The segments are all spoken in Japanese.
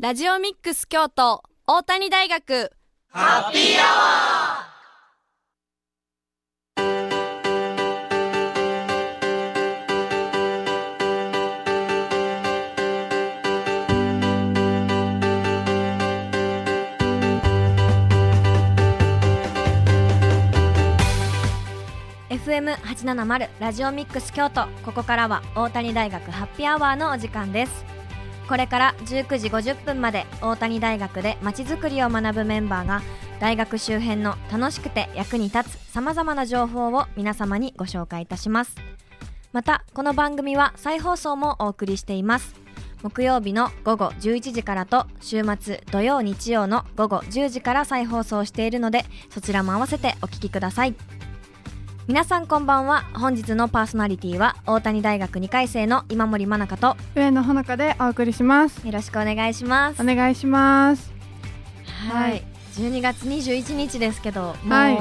ラジオミックス京都大谷大学。ハッピーアワー八七0ラジオミックス京都。ここからは大谷大学ハッピーアワーのお時間です。これから19時50分まで大谷大学でまちづくりを学ぶメンバーが大学周辺の楽しくて役に立つさまざまな情報を皆様にご紹介いたします。またこの番組は再放送もお送りしています。木曜日の午後11時からと週末土曜日曜の午後10時から再放送しているのでそちらも合わせてお聴きください。皆さんこんばんは。本日のパーソナリティは大谷大学2回生の今森真中と上野ほのかでお送りします。よろしくお願いします。お願いします。はい、はい、12月21日ですけどもう、はい、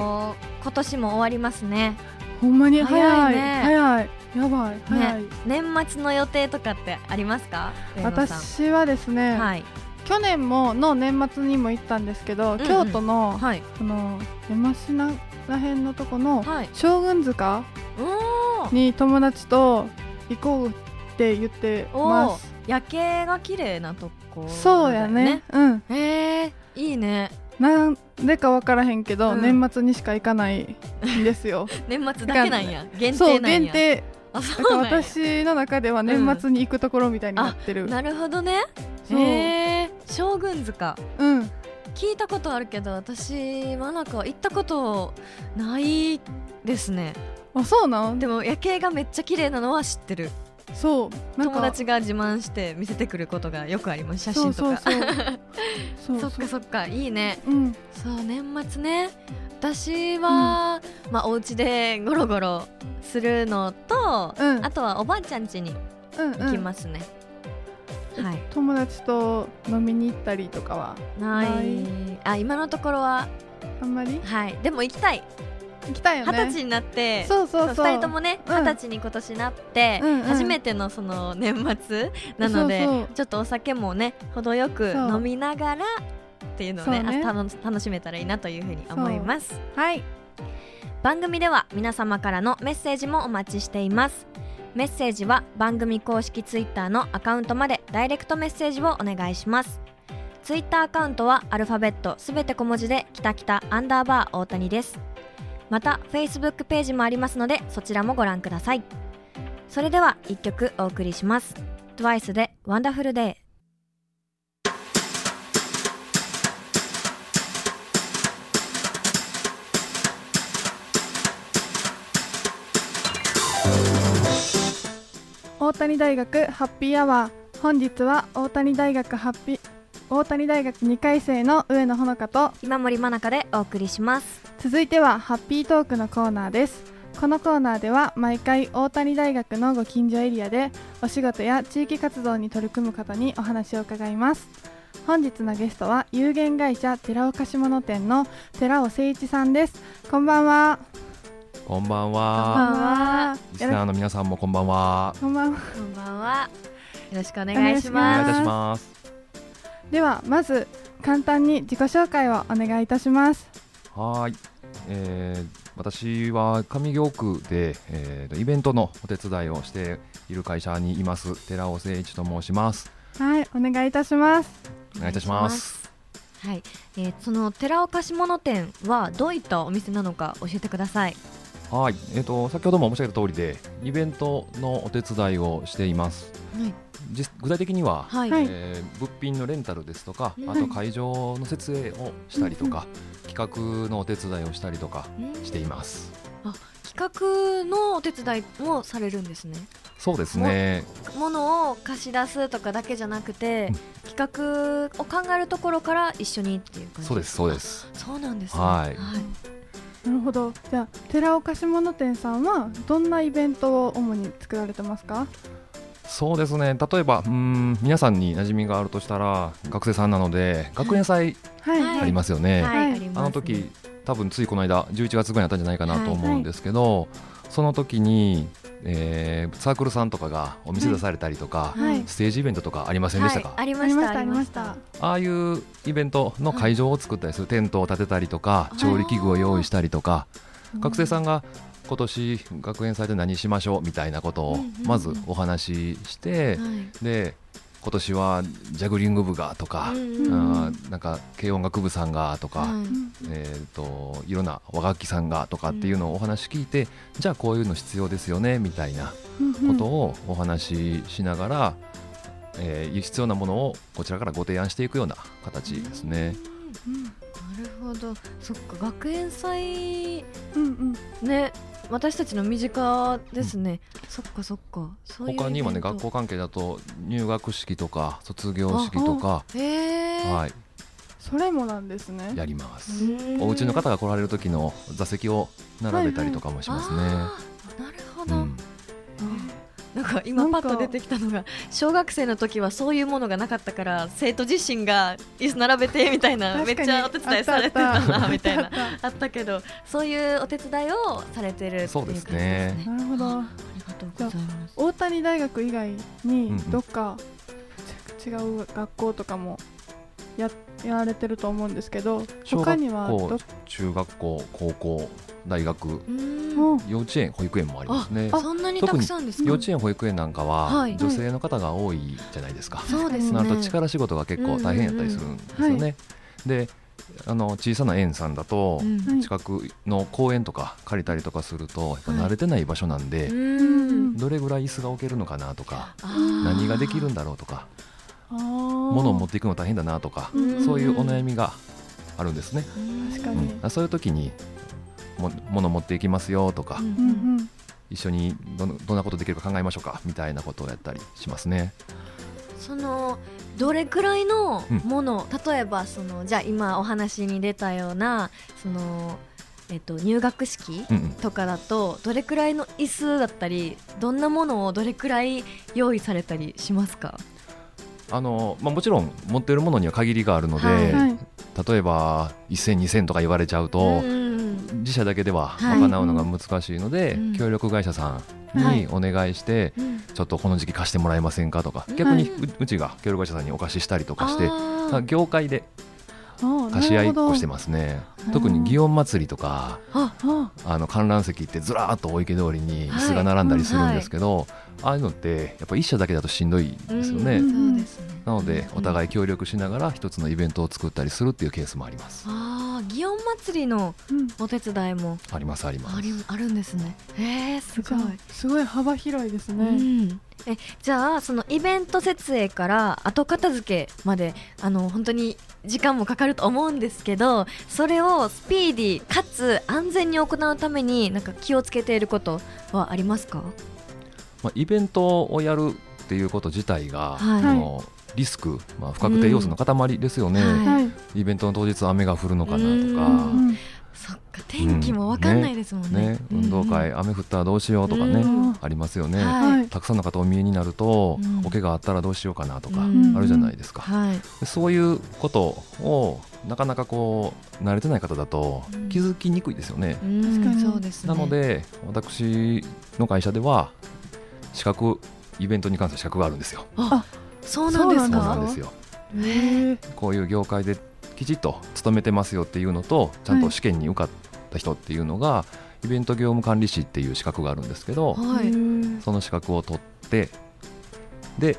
今年も終わりますね。ほんまに早い。ね。早い。やばい。早い、ね、年末の予定とかってありますか？私はですね、はい、去年もの年末にも行ったんですけど、うんうん、京都の、はい、この山科らへんのとこの将軍塚に友達と行こうって言ってます。夜景が綺麗なとこ、ね、そうやね。うん。へえいいね。なんでか分からへんけど、うん、年末にしか行かないんですよ。年末だけなんや。限定なんや。限定。私の中では年末に行くところみたいになってる、うん、なるほどね。へえ将軍塚。うん聞いたことあるけど私はなんか行ったことないですね。あそうなんでも夜景がめっちゃ綺麗なのは知ってる。そう。友達が自慢して見せてくることがよくあります。写真とか。そっかそっか。いいね、うん、そう年末ね。私は、うん、まあお家でゴロゴロするのと、うん、あとはおばあちゃん家に行きますね、うんうんはい、友達と飲みに行ったりとかはない。あ今のところは？あんまり？はい。でも行きたい。行きたいよね。二十歳になってそうそうそう。2人ともね二十、うん、歳に今年なって、うんうん、初めてのその年末なのでちょっとお酒もね程よく飲みながらっていうのをねね。楽しめたらいいなというふうに思います。はい番組では皆様からのメッセージもお待ちしています。メッセージは番組公式ツイッターのアカウントまでダイレクトメッセージをお願いします。ツイッターアカウントはアルファベットすべて小文字できたきたアンダーバー大谷です。また Facebook ページもありますのでそちらもご覧ください。それでは1曲お送りします。TWICE で Wonderful Day大谷大学ハッピーアワー本日は大谷大学ハッピー大谷大学2回生の上野ほのかと今森真中でお送りします。続いてはハッピートークのコーナーです。このコーナーでは毎回大谷大学のご近所エリアでお仕事や地域活動に取り組む方にお話を伺います。本日のゲストは有限会社寺岡下物店の寺尾誠一さんです。こんばんはこんばんは。リスナーの皆さんもこんばんは。こんばんは。こんばんは。よろしくお願いします。お願いいたします。ではまず簡単に自己紹介をお願いいたします。はい。えー、私は上京区で、えー、イベントのお手伝いをしている会社にいます寺尾誠一と申します。はい、お願いいたします。お願いいたします。はい、えー、その寺岡下物店はどういったお店なのか教えてください。はい、えっ、ー、と先ほども申し上げた通りでイベントのお手伝いをしています。はい、具体的には、はい、えー、物品のレンタルですとか、あと会場の設営をしたりとか、企画のお手伝いをしたりとかしています。あ、企画のお手伝いもされるんですね。そうですね。ものを貸し出すとかだけじゃなくて、うん、企画を考えるところから一緒にっていう感じそうですそうです。そうなんですね。はい。はいなるほど。じゃあ寺岡下物店さんはどんなイベントを主に作られてますか？そうですね。例えばうん皆さんに馴染みがあるとしたら学生さんなので学園祭ありますよね、はい。はい、あの時多分ついこの間11月ぐらいにあったんじゃないかなと思うんですけど、はい。はい、その時にえー、サークルさんとかがお店出されたりとか、はい、ステージイベントとかありませんでしたか、はい、ありましたありましたああいうイベントの会場を作ったりする、テントを建てたりとか調理器具を用意したりとか、学生さんが今年学園祭で何しましょうみたいなことをまずお話しして、で今年はジャグリング部がとか、うんあなんか軽音楽部さんがとか、はい、えーと、いろんな和楽器さんがとかっていうのをお話聞いて、じゃあこういうの必要ですよねみたいなことをお話ししながら、えー、必要なものをこちらからご提案していくような形ですね。なるほど。そっか学園祭、うんうん、ね私たちの身近ですね、うん、そっかそっか。他にもね学校関係だと入学式とか卒業式とかはい。それもなんですね。やります。お家の方が来られる時の座席を並べたりとかもしますね、はいはい、なるほど、うんなんか今パッと出てきたのが小学生の時はそういうものがなかったから生徒自身が椅子並べてみたいなめっちゃお手伝いされてたなみたいな。あったけどそういうお手伝いをされてるそうですね。なるほど。ありがとうございます。大谷大学以外にどっか違う学校とかもややられてると思うんですけど他には中学校高校大学幼稚園保育園もありますね。そんなにたくさんです幼稚園保育園なんかは、はい、女性の方が多いじゃないですか、そうですね。なると力仕事が結構大変やったりするんですよね、はい、であの小さな園さんだと、近くの公園とか借りたりとかするとやっぱ慣れてない場所なんで、どれぐらい椅子が置けるのかなとか何ができるんだろうとか物を持っていくの大変だなとかそういうお悩みがあるんですね。確かに、うん、そういう時にも物持っていきますよとか、一緒にどどんなことできるか考えましょうかみたいなことをやったりしますね。そのどれくらいのもの、うん、例えばそのじゃあ今お話に出たようなその、えっと、入学式とかだと、どれくらいの椅子だったりどんなものをどれくらい用意されたりしますか？あのまあ、もちろん持っているものには限りがあるので、はい、例えば1000、2000とか言われちゃうと、自社だけでは賄うのが難しいので、はい、協力会社さんにお願いして、はい、ちょっとこの時期貸してもらえませんかとか、逆にうちが協力会社さんにお貸ししたりとかして、業界で貸し合いをしてますね。特に祇園祭りとかあの観覧席ってずらーっとお池通りに椅子が並んだりするんですけど、ああいうのってやっぱ一社だけだとしんどいですよね。なのでお互い協力しながら一つのイベントを作ったりするっていうケースもあります。祇園祭りのお手伝いも、ありますあります。あるんですね。へえ、すごい。すごい幅広いですね。うん、え、じゃあそのイベント設営から後片付けまであの本当に時間もかかると思うんですけど、それをスピーディーかつ安全に行うためになんか気をつけていることはありますか？まあイベントをやるっていうこと自体が、はい、あのリスク、まあ、不確定要素の塊ですよね、うん。はい、イベントの当日雨が降るのかなとか。そっか天気も分かんないですもんね。うん。ね、運動会、雨降ったらどうしようとかね、ありますよね、はい、たくさんの方お見えになると、お怪我あったらどうしようかなとか、あるじゃないですか、はい、そういうことをなかなかこう慣れてない方だと気づきにくいですよね、確かに。そうですなので私の会社では資格イベントに関する資格があるんですよ。あそうなんですか？そうなんですよ。こういう業界できちっと勤めてますよっていうのとちゃんと試験に受かった人っていうのが、はい、イベント業務管理士っていう資格があるんですけど、はい、その資格を取ってで、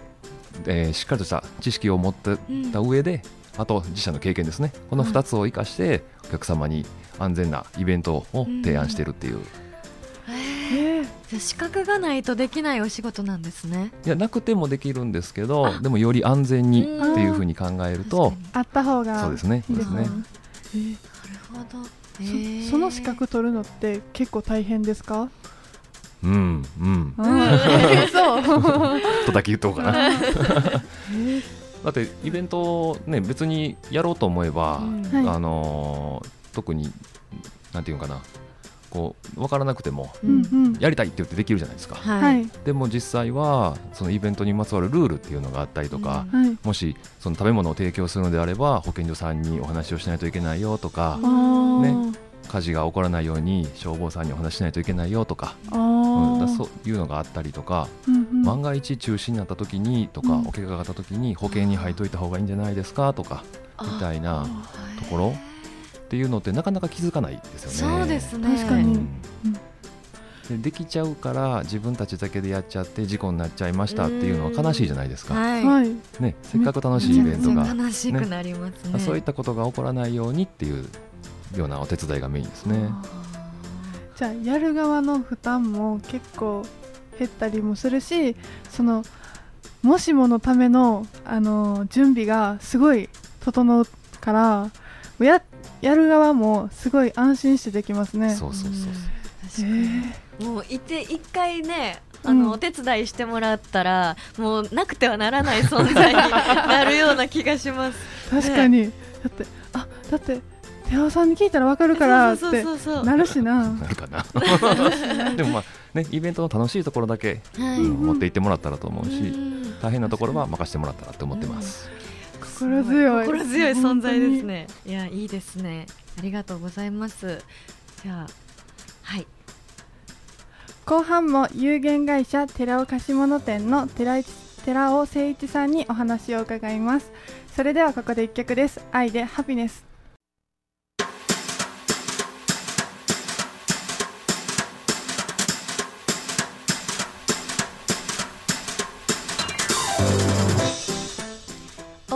えー、しっかりとした知識を持ってた上で、うん、あと自社の経験ですね。この2つを生かしてお客様に安全なイベントを提案しているっていう。資格がないとできないお仕事なんですね。いやなくてもできるんですけどでもより安全にっていうふうに考えるとあった方がそうですね。そうですね、なるほど、えー、そその資格取るのって結構大変ですか？うんうん。そう。とだけ言っとこうかな。だってイベントね別にやろうと思えば、うん、あのー、特になんていうかなこう分からなくても、やりたいって言ってできるじゃないですか、はい、でも実際はそのイベントにまつわるルールっていうのがあったりとか、うん、もしその食べ物を提供するのであれば保健所さんにお話をしないといけないよとか、ね、火事が起こらないように消防さんにお話ししないといけないよとかうん、だそういうのがあったりとか、うんうん。万が一中止になった時にとか、うん。お怪我があった時に保険に入っといた方がいいんじゃないですかとかみたいなところっていうのってなかなか気づかないですよね。そうですね。確かに。うん。でできちゃうから自分たちだけでやっちゃって事故になっちゃいましたっていうのは悲しいじゃないですか、はい、はい。ね、せっかく楽しいイベントが、悲しくなりますね。そういったことが起こらないようにっていうようなお手伝いがメインですね。じゃあやる側の負担も結構減ったりもするしそのもしものための、あの準備がすごい整うからややる側もすごい安心してできますね。そうそうそう確かに。もういて一回ねあうん。の、お手伝いしてもらったらもうなくてはならない存在になるような気がします。確かに、だってあだって寺尾さんに聞いたらわかるからっそうてそうそうそう。なるしな。なるかな。でもまあねイベントの楽しいところだけ、はい。うん持っていってもらったらと思うし、うん。大変なところは任せてもらったらと思ってます。心強い。心強い存在ですね。いやいいですね。ありがとうございます。じゃあはい。後半も有限会社寺尾貸物店の寺一寺尾誠一さんにお話を伺います。それではここで一曲です。愛でハピネス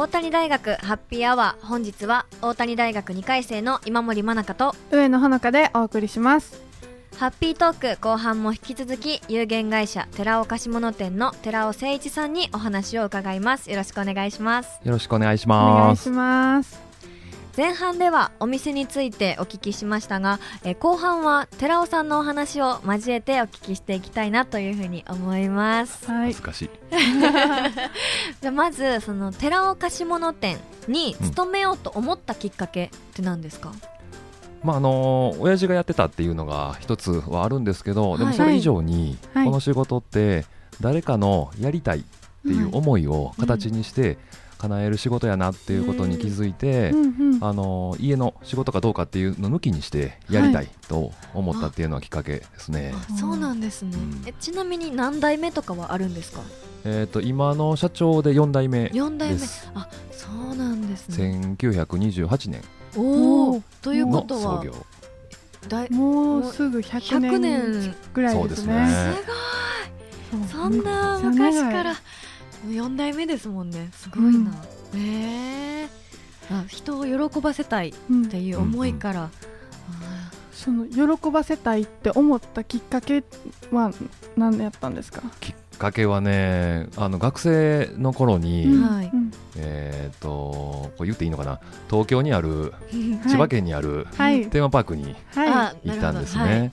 大谷大学ハッピーアワー本日は大谷大学2回生の今森真中と上野ほのかでお送りします。ハッピートーク後半も引き続き有限会社寺尾貸物店の寺尾誠一さんにお話を伺います。よろしくお願いします。よろしくお願いしお願ます。いします前半ではお店についてお聞きしましたがえ後半は寺尾さんのお話を交えてお聞きしていきたいなというふうに思います。はい。恥ずかしい。じゃあまずその寺尾貸物店に勤めようと思ったきっかけって何ですか、まああの親父がやってたっていうのが一つはあるんですけど、ではい。もそれ以上に、はい。この仕事って誰かのやりたいっていう思いを形にして叶える仕事やなっていうことに気づいて、うんうん。あの家の仕事かどうかっていうの抜きにしてやりたいと思ったっていうのはきっかけですね。あそうなんですね、うん。えちなみに何代目とかはあるんですか？えっ、と今の社長で4代目4代目。です。あそうなんですね。1928年。おおというこのとは創業。だいもうすぐ100 100年年。ぐらいですね。すごい。そんな昔から4代目ですもんね。すごいな、へえあ人を喜ばせたいっうんていう思いから、あその喜ばせたいって思ったきっかけは何やったんですか？きっかけはねあの学生の頃に、うん。はい。うんえっ、とこれ言っていいのかな？東京にあるはい。千葉県にあるはい。テーマパークにはあ行ったんですなるね、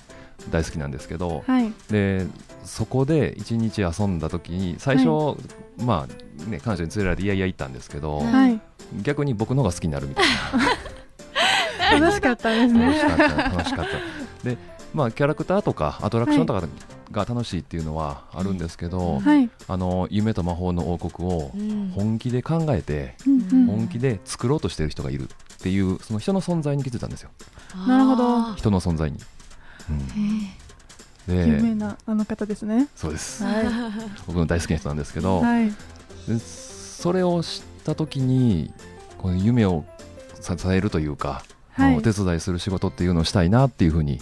大好きなんですけど、いはい。でそこで一日遊んだ時に最初、まあね彼女に連れられていやいや行ったんですけど、はい。はい逆に僕の方が好きになるみたい 楽しかったですね。しかった楽しかった。でまあキャラクターとかアトラクションとかが楽しいっていうのはあるんですけど、はい。あの夢と魔法の王国をうん。本気で考えて、うんうん本気で作ろうとしてる人がいるっていうその人の存在に気づいたんですよなるほどあ人の存在に、うん、有名でなあの方ですね。そうです。は僕の大好きな人なんですけど、いはい。でそれを知った時にこの夢を支えるというか、はい。お手伝いする仕事っていうのをしたいなっていうふうに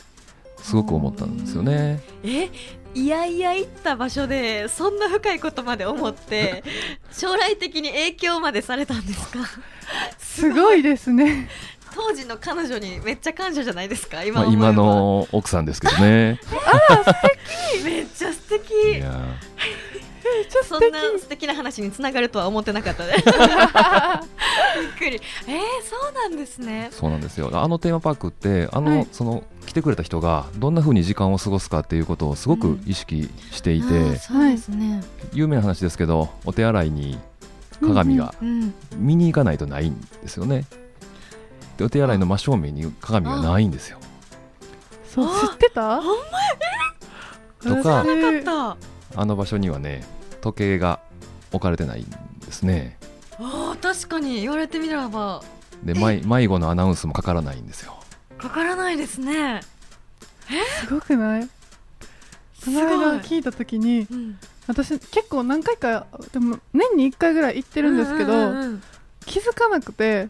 すごく思ったんですよね。えいやいや行った場所でそんな深いことまで思って 将来的に影響までされたんですか？すごいですね当時の彼女にめっちゃ感謝じゃないですか？ま今思えば、あ今の奥さんですけどね。めっちゃ素敵。いや。そんな素敵な話につながるとは思ってなかったね。びっくり。えー、そうなんですね。そうなんですよ。あのテーマパークってあの、はい。その来てくれた人がどんな風に時間を過ごすかっていうことをすごく意識していて、あーそうですね、有名な話ですけどお手洗いに鏡がうん見に行かないとないんですよね。でお手洗いの真正面に鏡がないんですよ。そう知ってた？とかな私かった。あの場所にはね時計が置かれてないんですね。あー確かに言われてみれば。で迷迷子のアナウンスもかからないんですよ。かからないですね。すごくない？その間聞いた時に、うん、私結構何回かでも年に1回ぐらい行ってるんですけど、うんうんうん、気づかなくて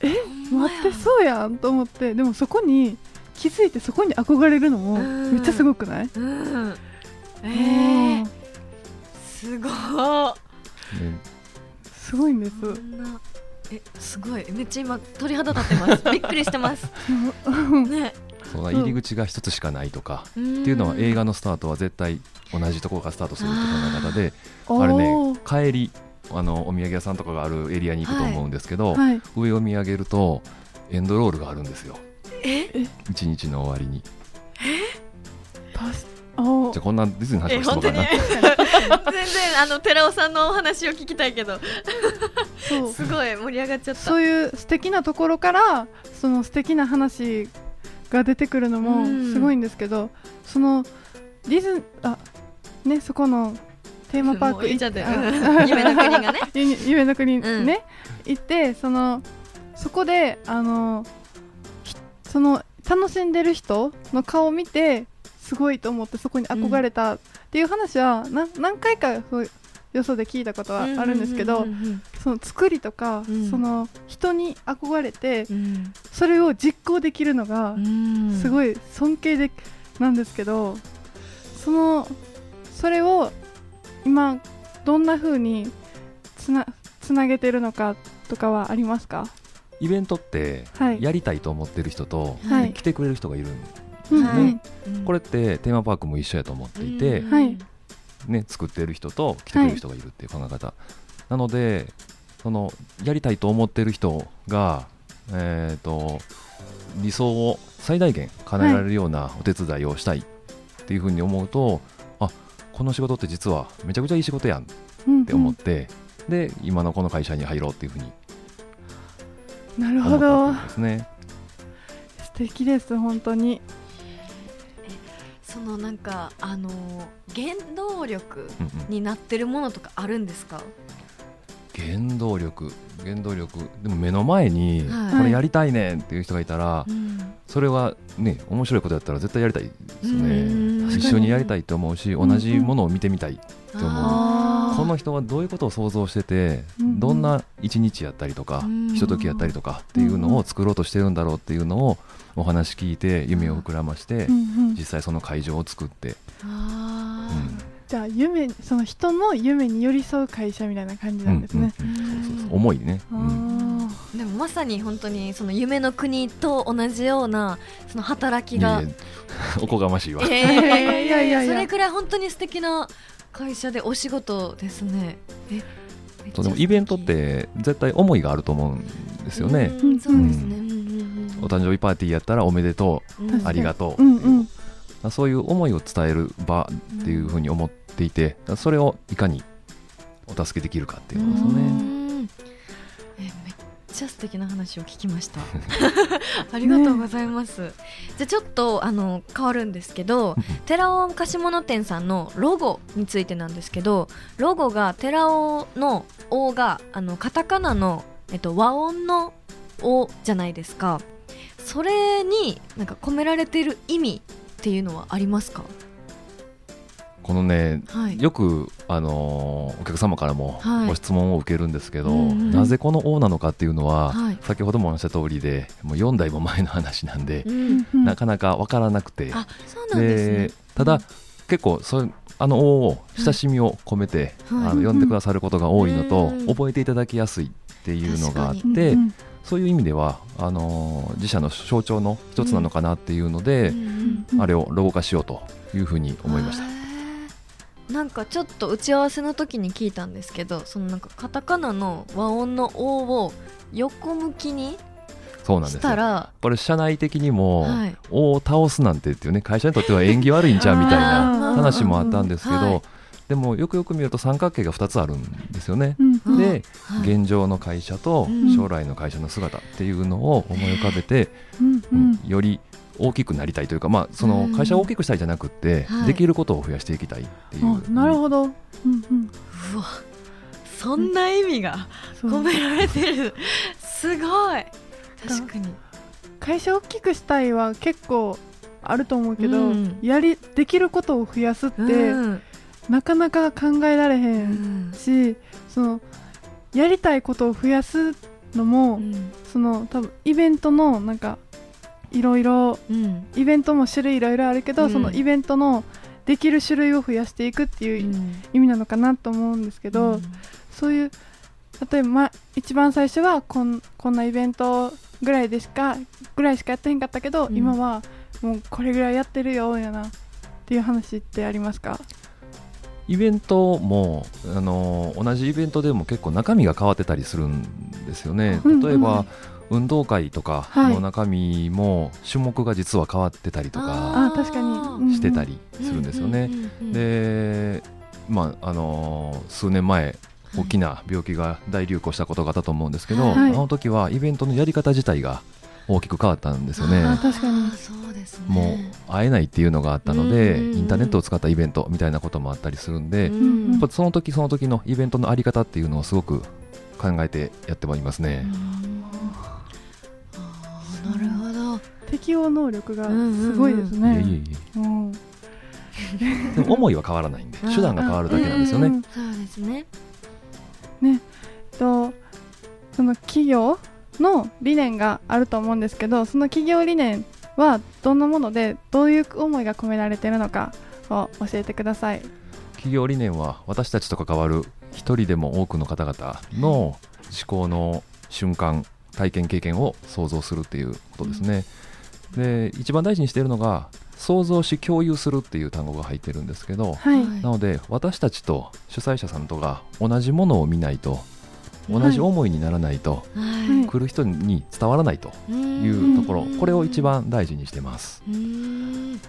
え待ってそうやんと思って。でもそこに気づいてそこに憧れるのもめっちゃすごくない、うん、えー、すごすごいんです。えすごい。めっちゃ今鳥肌立ってます。びっくりしてます。ね。その入り口が一つしかないとかっていうのは映画のスタートは絶対同じところからスタートするって考え方であれね帰りあのお土産屋さんとかがあるエリアに行くと思うんですけど、はいはい、上を見上げるとエンドロールがあるんですよ。一日の終わりに。じゃこんなディズニーの話してもかな。全然あの寺尾さんのお話を聞きたいけど。すごい盛り上がっちゃった。そういう素敵なところからその素敵な話が出てくるのもすごいんですけど、そのディズあねそこのテーマパーク行って 夢の国がね。夢の国ね、うん、行ってそのそこであのその楽しんでる人の顔を見てすごいと思ってそこに憧れたっていう話は、うん、何回かそうよそで聞いたことはあるんですけどその作りとか、うん、その人に憧れて、うん、それを実行できるのがすごい尊敬でなんですけどそのそれを今どんな風につなつなげてるのかとかはありますか？イベントってやりたいと思ってる人と、はい、来てくれる人がいるんですね、はい、これってテーマパークも一緒やと思っていて、ね、作ってる人と来てくれる人がいるっていう考え方、なのでそのやりたいと思ってる人が、えーと、理想を最大限叶えられるようなお手伝いをしたいっていうふうに思うと、この仕事って実はめちゃくちゃいい仕事やんって思って、うんうん、で今のこの会社に入ろうっていうふうになるほど。ですね。素敵です本当に。そのなんかあの原動力になってるものとかあるんですか、原動力。原動力。でも目の前にこれやりたいねんっていう人がいたら、はい、それはね面白いことやったら絶対やりたいですね一緒にやりたいと思うし同じものを見てみたいって思う。この人はどういうことを想像しててどんな一日やったりとかひとときやったりとかっていうのを作ろうとしてるんだろうっていうのをお話聞いて夢を膨らまして実際その会場を作って。うん。じゃあ夢その人の夢に寄り添う会社みたいな感じなんですね。思いね、うん、でもまさに本当にその夢の国と同じようなその働きが。おこがましいわ、えー、いやいやいやそれくらい本当に素敵な会社でお仕事ですね。えそうでもイベントって絶対思いがあると思うんですよね。そうですね、お誕生日パーティーやったらおめでとう、ありがとう、うんうん。そういう思いを伝える場っていうふうに思っていてそれをいかにお助けできるかっていうことですよね。ちゃ素敵な話を聞きました。ありがとうございます、ね、じゃあちょっとあの変わるんですけど寺尾貸物店さんのロゴについてなんですけどロゴが寺尾の「お」があのカタカナの、えっと、和音の「お」じゃないですか。それになんか込められている意味っていうのはありますか？このね、はい、よく、あのー、お客様からもご質問を受けるんですけど、はい、なぜこの王なのかっていうのは、はい、先ほどもお話した通りでもう4代も前の話なんで、うん、なかなか分からなくて。で、ね、ただ、うん、結構そあの王を親しみを込めて、あの呼んでくださることが多いのと、覚えていただきやすいっていうのがあって。そういう意味ではあの自社の象徴の一つなのかなっていうので、あれをロゴ化しようというふうに思いました。なんかちょっと打ち合わせの時に聞いたんですけどそのなんかカタカナの和音の「お」を横向きにそうなんですこれ社内的にも「お」を倒すなんてっていうね会社にとっては縁起悪いんちゃうみたいな話もあったんですけど、はい、でもよくよく見ると三角形が2つあるんですよね。うん、で、はい、現状の会社と将来の会社の姿っていうのを思い浮かべて、うん。うん、より大きくなりたいというか、まあ、その会社を大きくしたいじゃなくて、できることを増やしていきたいっていう。なるほど、うんうん、うわそんな意味が込められてる、すごい。確かに。会社を大きくしたいは結構あると思うけど、うん、やりできることを増やすって、うん、なかなか考えられへんし、そのやりたいことを増やすのも、その多分イベントのなんかいろいろイベントも種類いろいろあるけど、そのイベントのできる種類を増やしていくっていう意味なのかなと思うんですけど、そういう例えば、ま、一番最初はこんこんなイベントぐらいでしかぐらいしかやってへんかったけど、うん、今はもうこれぐらいやってるよやなっていう話ってありますか？イベントもあの同じイベントでも結構中身が変わってたりするんですよね。例えば、運動会とかの中身も種目が実は変わってたりとかしてたりするんですよね。でまああの数年前大きな病気が大流行したことがあったと思うんですけど、はい、あの時はイベントのやり方自体が大きく変わったんですよね。確かに。そうですね。もう会えないっていうのがあったので、インターネットを使ったイベントみたいなこともあったりするんで、やっぱその時その時のイベントのあり方っていうのをすごく考えてやってはいますね。適応能力がすごいですね。でも思いは変わらないんで手段が変わるだけなんですよね。そうですね。ね。とその企業の理念があると思うんですけどその企業理念はどんなものでどういう思いが込められているのかを教えてください。企業理念は私たちと関わる一人でも多くの方々の思考の瞬間体験経験を想像するっていうことですね、で一番大事にしているのが想像し共有するっていう単語が入ってるんですけど、はい、なので私たちと主催者さんとが同じものを見ないと同じ思いにならないと、はい、来る人に伝わらないというところ、はい、これを一番大事にしてます。素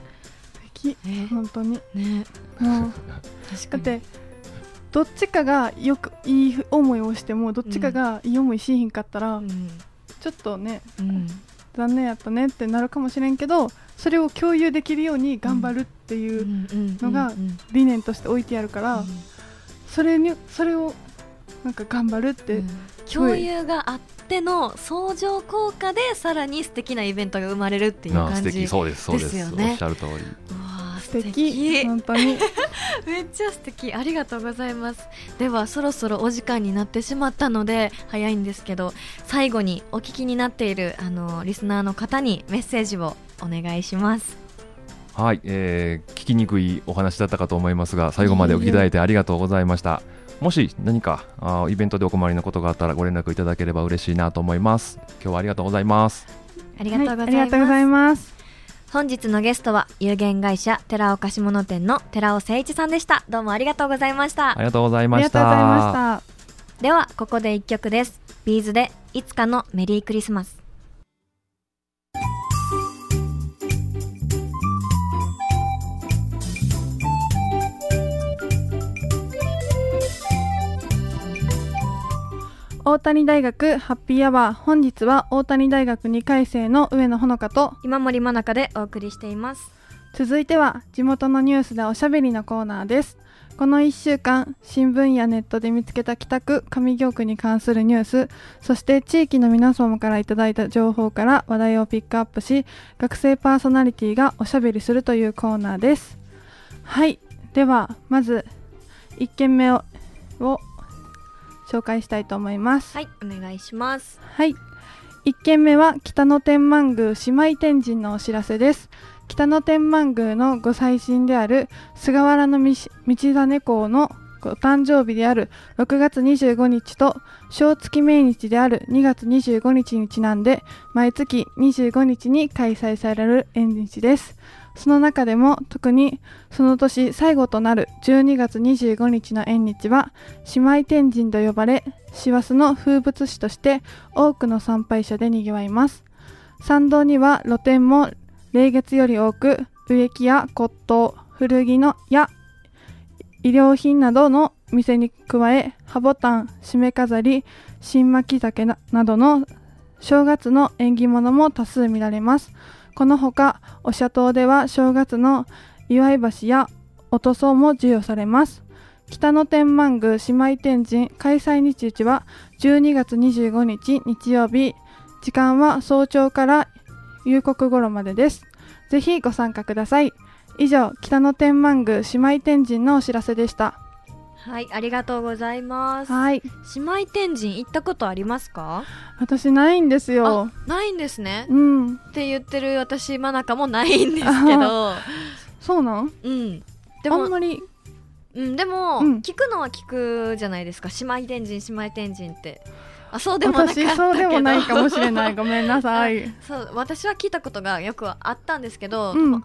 敵、本当に、ね、もうだってどっちかがよくいい思いをしてもどっちかがいい思いしひんかったら、うん、ちょっとね、うん、残念やったねってなるかもしれんけどそれを共有できるように頑張るっていうのが理念として置いてあるから、それにそれをなんか頑張るって、共有があっての相乗効果でさらに素敵なイベントが生まれるっていう感じですよね。そうですそうですおっしゃる通り。素敵。本当に。めっちゃ素敵。ありがとうございます。ではそろそろお時間になってしまったので早いんですけど最後にお聞きになっているあのリスナーの方にメッセージをお願いします。はい、えー、聞きにくいお話だったかと思いますが最後までお聞きいただいてありがとうございました、もし何かあイベントでお困りのことがあったらご連絡いただければ嬉しいなと思います。今日はありがとうございます。ありがとうございます、本日のゲストは有限会社寺尾貸物店の寺尾誠一さんでした。どうもありがとうございました。ありがとうございました。ではここで一曲です。ビーズでいつかのメリークリスマス大谷大学ハッピーアワー本日は大谷大学2回生の上野ほのかと今森真中でお送りしています。続いては地元のニュースでおしゃべりのコーナーです。この1週間新聞やネットで見つけた北区上京区に関するニュースそして地域の皆様からいただいた情報から話題をピックアップし学生パーソナリティがおしゃべりするというコーナーです。はい。ではまず1件目を紹介したいと思います。はいお願いします。はい。1件目は北野天満宮姉妹天神のお知らせです。北野天満宮のご祭神である菅原道真公のお誕生日である6月25日と小月命日である2月25日にちなんで毎月25日に開催される縁日ですその中でも特にその年最後となる12月25日の縁日は姉妹天神と呼ばれ師走の風物詩として多くの参拝者で賑わいます。参道には露店も例月より多く植木や骨董古着のや衣料品などの店に加えハボタン締め飾り新巻き酒などの正月の縁起物も多数見られます。このほか、お社島では正月の祝い橋やお塗装も授与されます。北野天満宮姉妹天神開催日時は12月25日日曜日、時間は早朝から夕刻頃までです。ぜひご参加ください以上北野天満宮姉妹天神のお知らせでしたはいありがとうございます。はい。姉妹天神行ったことありますか？私ないんですよ。ないんですね。うん。って言ってる私真中もないんですけど。そうなん？うん。でもあんまり。うんでも、うん。聞くのは聞くじゃないですか？姉妹天神姉妹天神って。あそうでもな私そうでもないかもしれない。ごめんなさい。そう私は聞いたことがよくあったんですけど、うん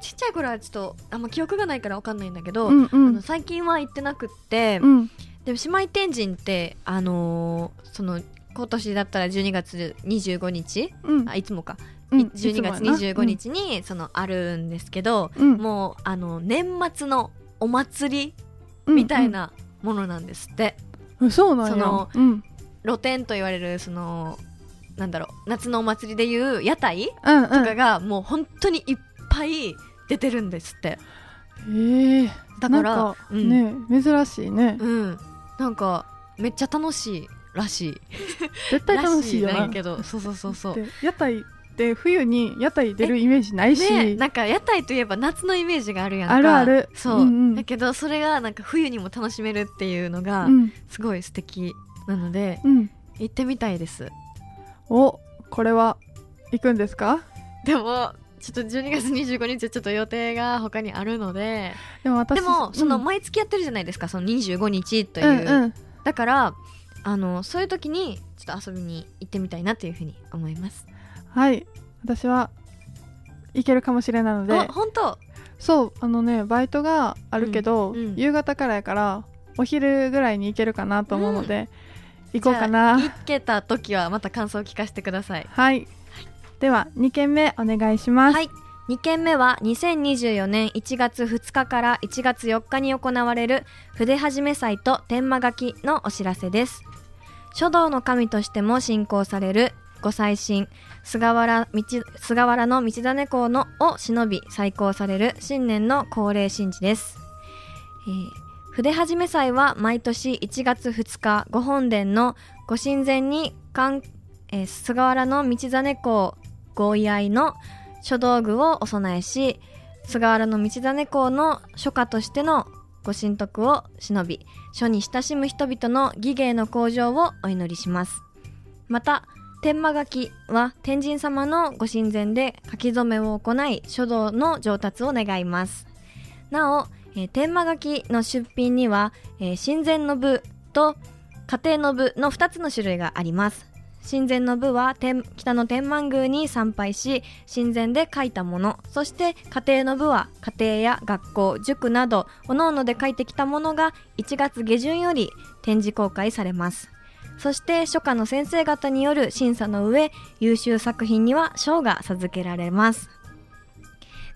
ちっちゃい頃はちょっとあんま記憶がないからわかんないんだけど、うんうあのん最近は行ってなくって、うん。でも姉妹天神ってあのーその今年だったら12月25日うん。あいつもか、うんい12月いつもやな。25日にそのあるんですけど、うん。もうあの年末のお祭りうんみたいなものなんですって、うん。そうなんや。そのうん。露天と言われるそのなんだろう夏のお祭りでいう屋台とかがもう本当にいっぱい出てるんですって。へえ。だからかうん。ね珍しいね。うん。なんかめっちゃ楽しいらしい。絶対楽しいよらなけどそうそうそうそう。で屋台って冬に屋台出るイメージないし、ねなんか屋台といえば夏のイメージがあるやんか。あるある。そう、うんうん。だけどそれがなんか冬にも楽しめるっていうのがうん。すごい素敵なのでうん。行ってみたいです。おこれは行くんですか？でもちょっと12月25日はちょっと予定が他にあるので。でも私でもそのうん毎月やってるじゃないですかその25日という、うんうん。だからあのそういう時にちょっと遊びに行ってみたいなというふうに思います。はい。私は行けるかもしれないので。あ本当？そう。あのねバイトがあるけど、うんうん。夕方からやからお昼ぐらいに行けるかなと思うので、行こうかな。あ行けた時はまた感想を聞かせてください。はいでは2件目お願いします、はい。2件目は2024年1月2日から1月4日に行われる筆始め祭と天満書きのお知らせです。書道の神としても信仰されるご祭神菅原道菅原の道真公のを忍び再興される新年の恒例神事です、えー筆始め祭は毎年1月2日御本殿のご神前にえー菅原の道真公ご依合の書道具をお供えし菅原道真公の書家としてのご神徳を忍び書に親しむ人々の技芸の向上をお祈りします。また天満書きは天神様のご神前で書き初めを行い書道の上達を願います。なお、えー天満書きの出品には、えー神前の部と家庭の部の2つの種類があります。神前の部は天北の天満宮に参拝し神前で書いたもの。そして家庭の部は家庭や学校塾など各々で書いてきたものが1月下旬より展示公開されます。そして書家の先生方による審査の上優秀作品には賞が授けられます。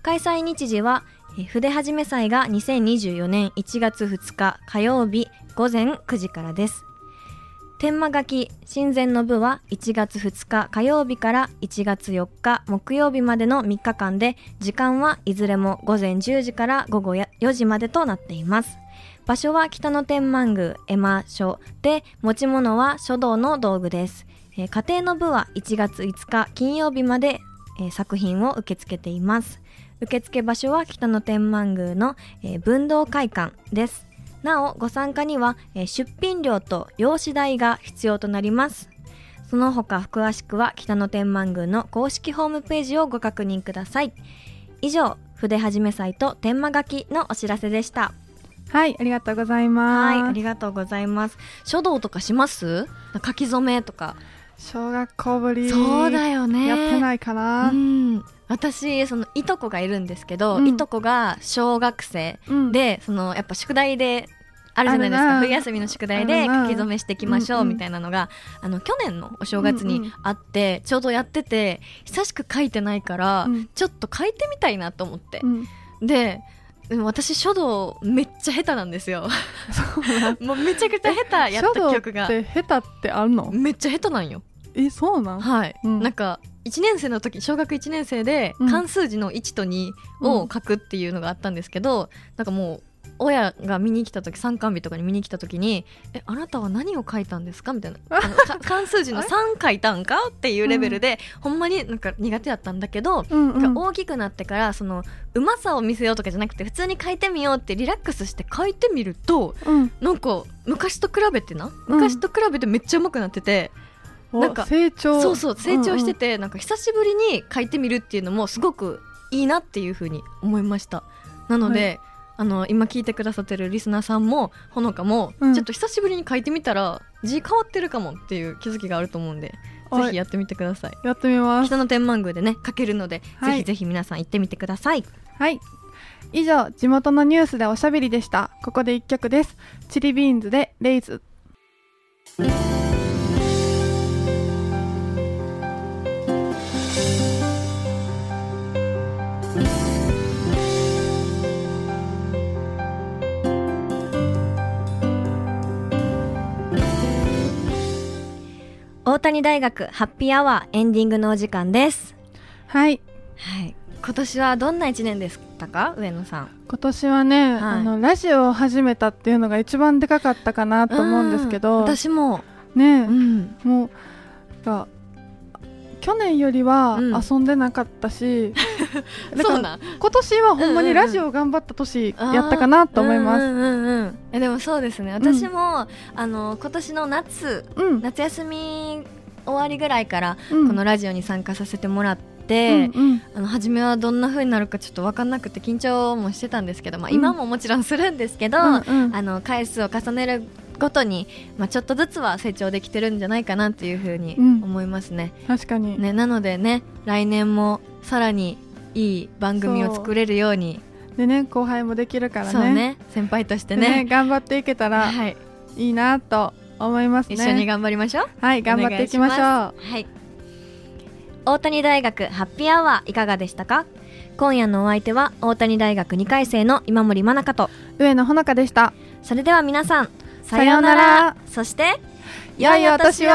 開催日時は筆始め祭が2024年1月2日火曜日午前9時からです。天満書き神前の部は1月2日火曜日から1月4日木曜日までの3日間で時間はいずれも午前10時から午後4時までとなっています。場所は北野天満宮絵馬所。で持ち物は書道の道具です、えー家庭の部は1月5日金曜日まで、えー作品を受け付けています。受付場所は北野天満宮の、えー文道会館です。なおご参加には、えー出品料と用紙代が必要となります。その他詳しくは北野天満宮の公式ホームページをご確認ください。以上筆始め祭と天満書きのお知らせでした。はいありがとうございます。はいありがとうございます。書道とかします？書き初めとか。小学校ぶり。そうだよね。やってないかな。うん私そのいとこがいるんですけど、うん。いとこが小学生うん。でそのやっぱ宿題であるじゃないですか。冬休みの宿題で書き初めしていきましょうんうん。うみたいなのが、あの去年のお正月うんうん。にあって、ちょうどやってて久しく書いてないから、うん。ちょっと書いてみたいなと思って。う、ん。ででも私書道めっちゃ下手なんですよ。もうめちゃくちゃ下手やった記憶が。書道って下手ってあるの？めっちゃ下手なんよ。えそうなん？はい、うん。なんか1年生の時小学1年生でうん。漢数字の1と2を書くっていうのがあったんですけど、なんかもう親が見に来た時参観日とかに見に来た時に「えあなたは何を書いたんですか?」みたいな。関数字の3書いたんかっていうレベルで、うん、ほんまになんか苦手だったんだけど、うんうん、大きくなってからそのうまさを見せようとかじゃなくて普通に書いてみようってリラックスして書いてみると、うん、なんか昔と比べてな？昔と比べてめっちゃうまくなってて。なんか成長。そうそう成長してて、うんうん、なんか久しぶりに書いてみるっていうのもすごくいいなっていうふうに思いました。なので、はい。あの今聞いてくださってるリスナーさんもほのかも、うん、ちょっと久しぶりに書いてみたら字変わってるかもっていう気づきがあると思うんでぜひやってみてください。やってみます。北の天満宮でね書けるので、はい、ぜひぜひ皆さん行ってみてください。はい。以上地元のニュースでおしゃべりでした。ここで一曲です。チリビーンズでレイズ大谷大学ハッピーアワーエンディングのお時間です。はい、はい、今年はどんな一年でしたか？上野さん。今年はね、はい、あのラジオを始めたっていうのが一番でかかったかなと思うんですけど。私も。ね、うん、もうが去年よりは遊んでなかったし、うん、そうな今年はほんまにラジオ頑張った年やったかなと思います、うんうんうん、えでもそうですね。私も、うん、あの今年の夏、うん、夏休み終わりぐらいからこのラジオに参加させてもらって、うんうん、あの初めはどんな風になるかちょっと分かんなくて緊張もしてたんですけど、まあ、今ももちろんするんですけど、うんうん、あの回数を重ねるごとに、まあ、ちょっとずつは成長できてるんじゃないかなというふうに思いますね。うん、確かに、ね、なのでね来年もさらにいい番組を作れるように。でね後輩もできるからね。ね。先輩としてね、ね、頑張っていけたらい。いなと思いますね、一緒に頑張りましょう。はい頑張っていきましょう。はい。大谷大学ハッピーアワーいかがでしたか？今夜のお相手は大谷大学2回生の今森真中と。上野穂香でした。それでは皆さんさようなら。そして良いお年を